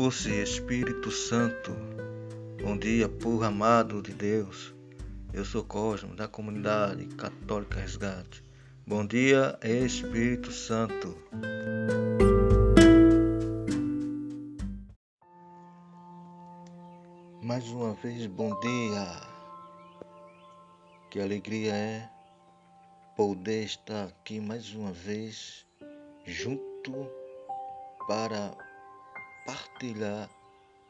Doce Espírito Santo. Bom dia, povo amado de Deus. Eu sou Cosmo, da comunidade Católica Resgate. Bom dia, Espírito Santo. Mais uma vez, bom dia. Que alegria é poder estar aqui mais uma vez junto para partilhar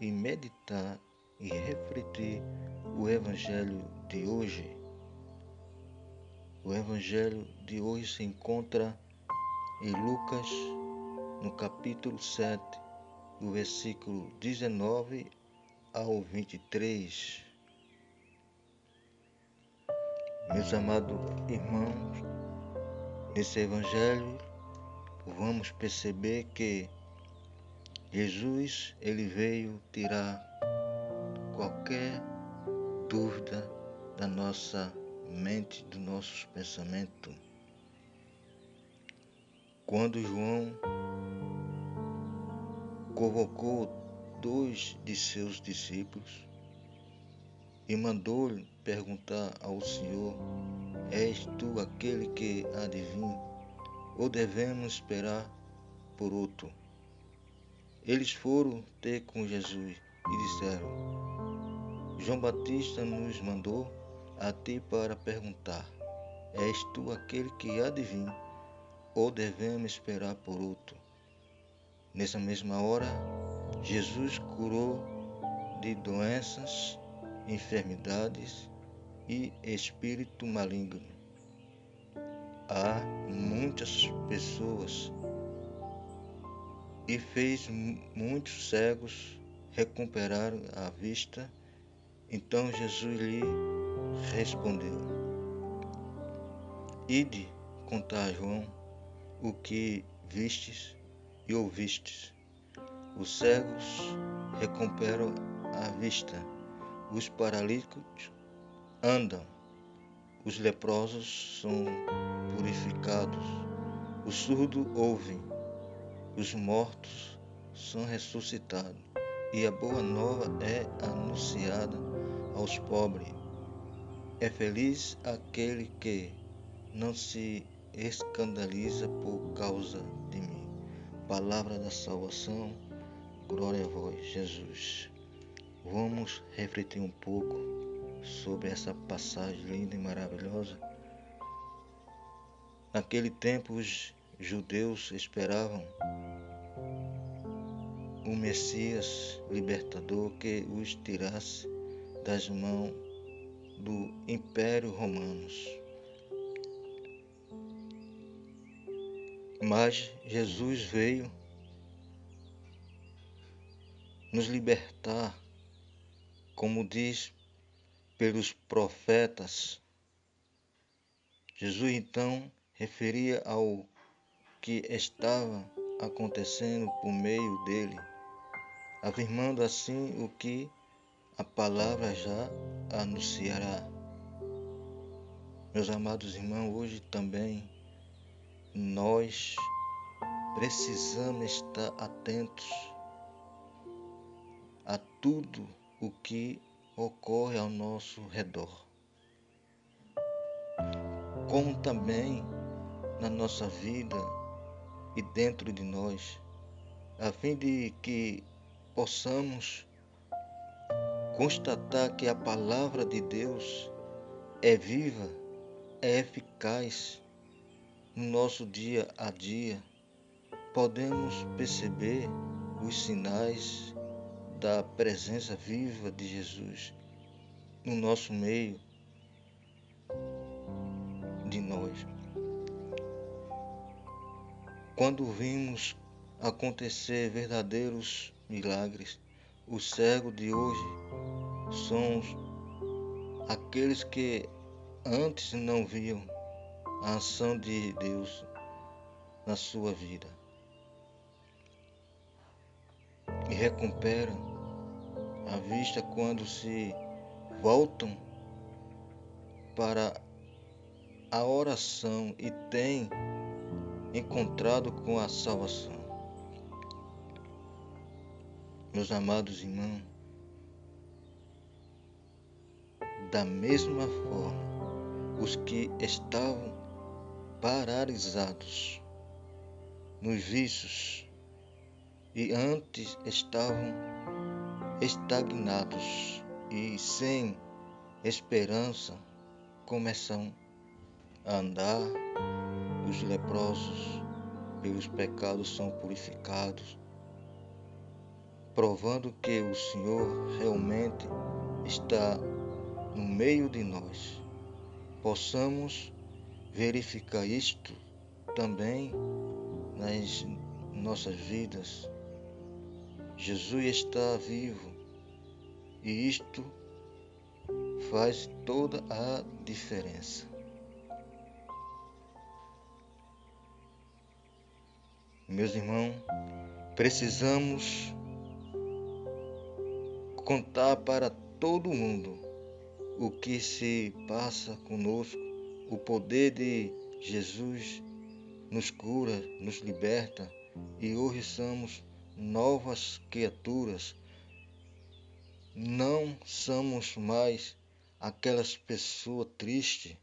e meditar e refletir o Evangelho de hoje. O Evangelho de hoje se encontra em Lucas, no capítulo 7, do versículo 19 ao 23. Meus amados irmãos, nesse Evangelho vamos perceber que Jesus ele veio tirar qualquer dúvida da nossa mente, dos nossos pensamentos. Quando João convocou dois de seus discípulos e mandou-lhe perguntar ao Senhor: És tu aquele que há de vir, ou devemos esperar por outro? Eles foram ter com Jesus e disseram: João Batista nos mandou a ti para perguntar: És tu aquele que há de vir, ou devemos esperar por outro? Nessa mesma hora, Jesus curou de doenças, enfermidades e espírito maligno. Há muitas pessoas e fez muitos cegos recuperar a vista. Então Jesus lhe respondeu: Ide contar a João o que vistes e ouvistes. Os cegos recuperam a vista, os paralíticos andam, os leprosos são purificados, os surdos ouvem, os mortos são ressuscitados e a boa nova é anunciada aos pobres. É feliz aquele que não se escandaliza por causa de mim. Palavra da salvação, glória a vós, Jesus. Vamos refletir um pouco sobre essa passagem linda e maravilhosa. Naquele tempo, os judeus esperavam um Messias libertador que os tirasse das mãos do Império Romanos. Mas Jesus veio nos libertar, como diz pelos profetas. Jesus então referia ao que estava acontecendo por meio dele, afirmando assim o que a palavra já anunciará. Meus amados irmãos, hoje também nós precisamos estar atentos a tudo o que ocorre ao nosso redor, como também na nossa vida e dentro de nós, a fim de que possamos constatar que a palavra de Deus é viva, é eficaz no nosso dia a dia, podemos perceber os sinais da presença viva de Jesus no nosso meio de nós. Quando vimos acontecer verdadeiros milagres, os cegos de hoje são aqueles que antes não viam a ação de Deus na sua vida. E recuperam a vista quando se voltam para a oração e têm encontrado com a salvação. Meus amados irmãos, da mesma forma, os que estavam paralisados nos vícios e antes estavam estagnados e sem esperança começam a andar, os leprosos pelos pecados são purificados, provando que o Senhor realmente está no meio de nós. Possamos verificar isto também nas nossas vidas. Jesus está vivo e isto faz toda a diferença. Meus irmãos, precisamos contar para todo mundo o que se passa conosco, o poder de Jesus nos cura, nos liberta e hoje somos novas criaturas. Não somos mais aquelas pessoas tristes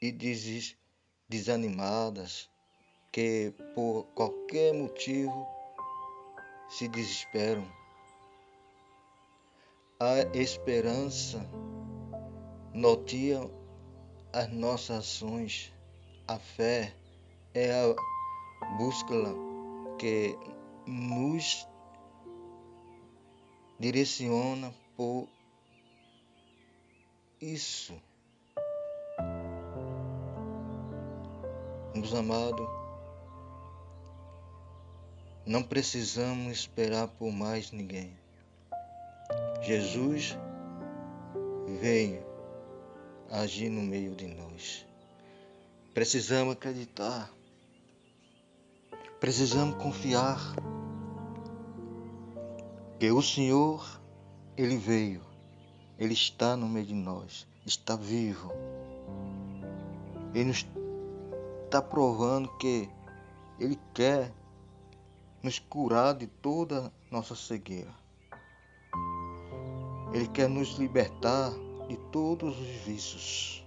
e desanimadas que por qualquer motivo se desesperam. A esperança notia as nossas ações. A fé é a bússola que nos direciona por isso. Meus amados, não precisamos esperar por mais ninguém. Jesus veio agir no meio de nós. Precisamos acreditar. Precisamos confiar que o Senhor, Ele veio, Ele está no meio de nós, está vivo. Ele nos está provando que Ele quer nos curar de toda nossa cegueira. Ele quer nos libertar de todos os vícios.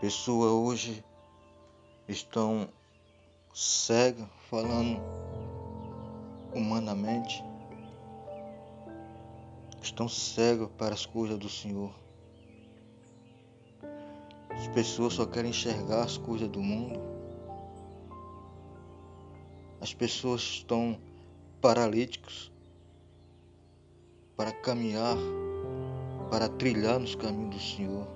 Pessoas hoje estão cegas, falando humanamente, estão cegas para as coisas do Senhor. As pessoas só querem enxergar as coisas do mundo. As pessoas estão paralíticas para caminhar, para trilhar nos caminhos do Senhor,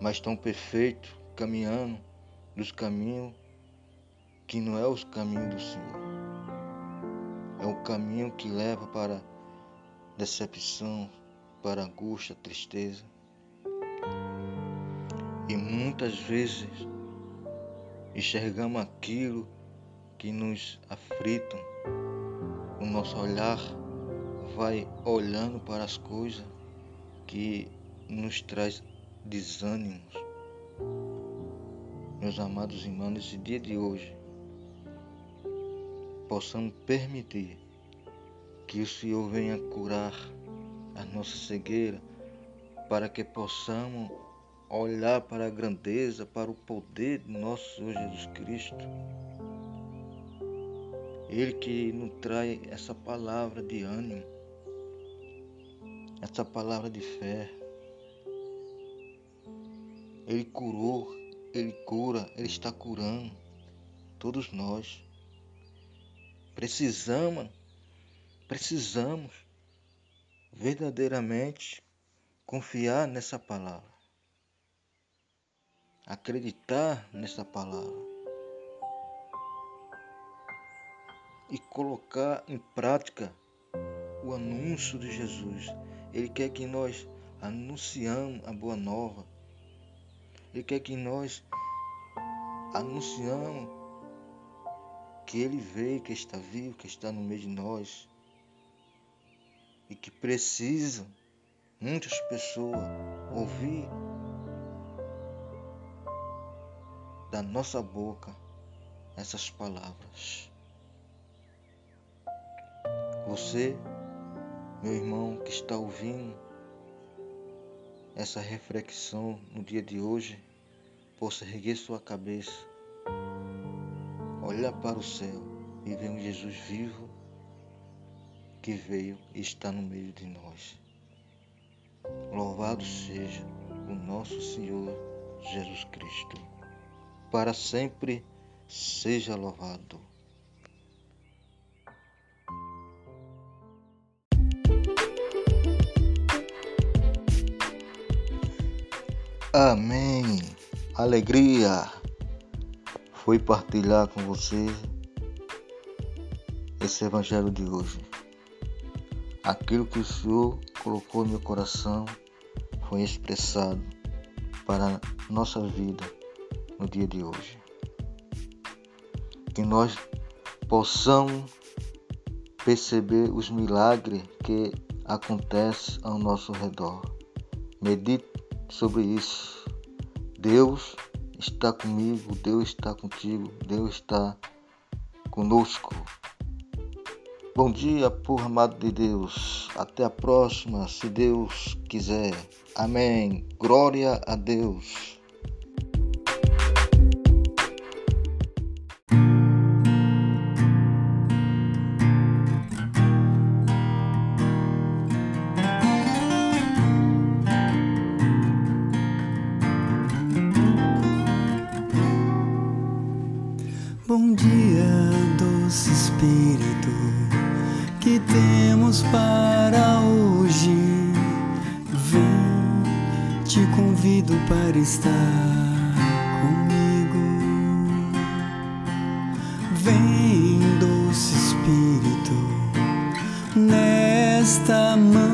mas estão perfeitos caminhando nos caminhos que não é os caminhos do Senhor. É o caminho que leva para decepção, para angústia, tristeza. E muitas vezes enxergamos aquilo que nos aflitam. O nosso olhar vai olhando para as coisas que nos traz desânimos meus amados irmãos, nesse dia de hoje, possamos permitir que o Senhor venha curar a nossa cegueira, para que possamos olhar para a grandeza, para o poder de nosso Senhor Jesus Cristo. Ele que nos traz essa palavra de ânimo, essa palavra de fé. Ele curou ele cura, Ele está curando todos nós. Precisamos, precisamos verdadeiramente confiar nessa palavra, acreditar nessa palavra e colocar em prática o anúncio de Jesus. Ele quer que nós anunciamos a boa nova. Ele quer que nós anunciamos que Ele veio, que está vivo, que está no meio de nós e que precisam muitas pessoas ouvir da nossa boca essas palavras. Você, meu irmão que está ouvindo essa reflexão no dia de hoje, possa erguer sua cabeça, olhar para o céu e ver um Jesus vivo que veio e está no meio de nós. Louvado seja o nosso Senhor Jesus Cristo. Para sempre seja louvado. Amém. Alegria foi partilhar com você esse evangelho de hoje. Aquilo que o Senhor colocou no meu coração foi expressado para nossa vida no dia de hoje. Que nós possamos perceber os milagres que acontecem ao nosso redor. Medite sobre isso. Deus está comigo, Deus está contigo, Deus está conosco. Bom dia, por amado de Deus. Até a próxima, se Deus quiser. Amém. Glória a Deus. Estar comigo. Vem, doce Espírito, nesta manhã,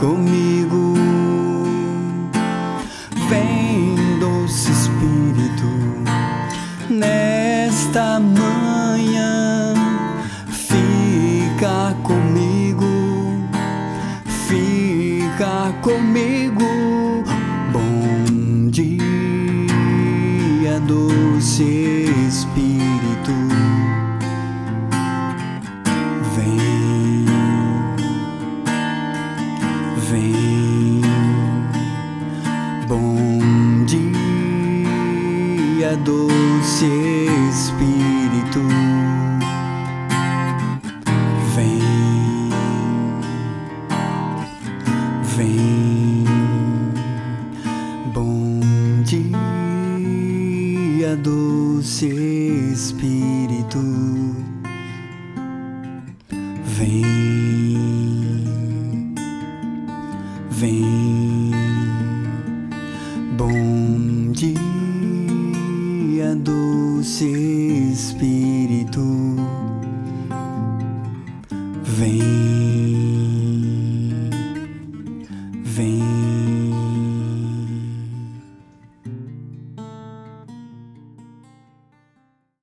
comigo. Vem,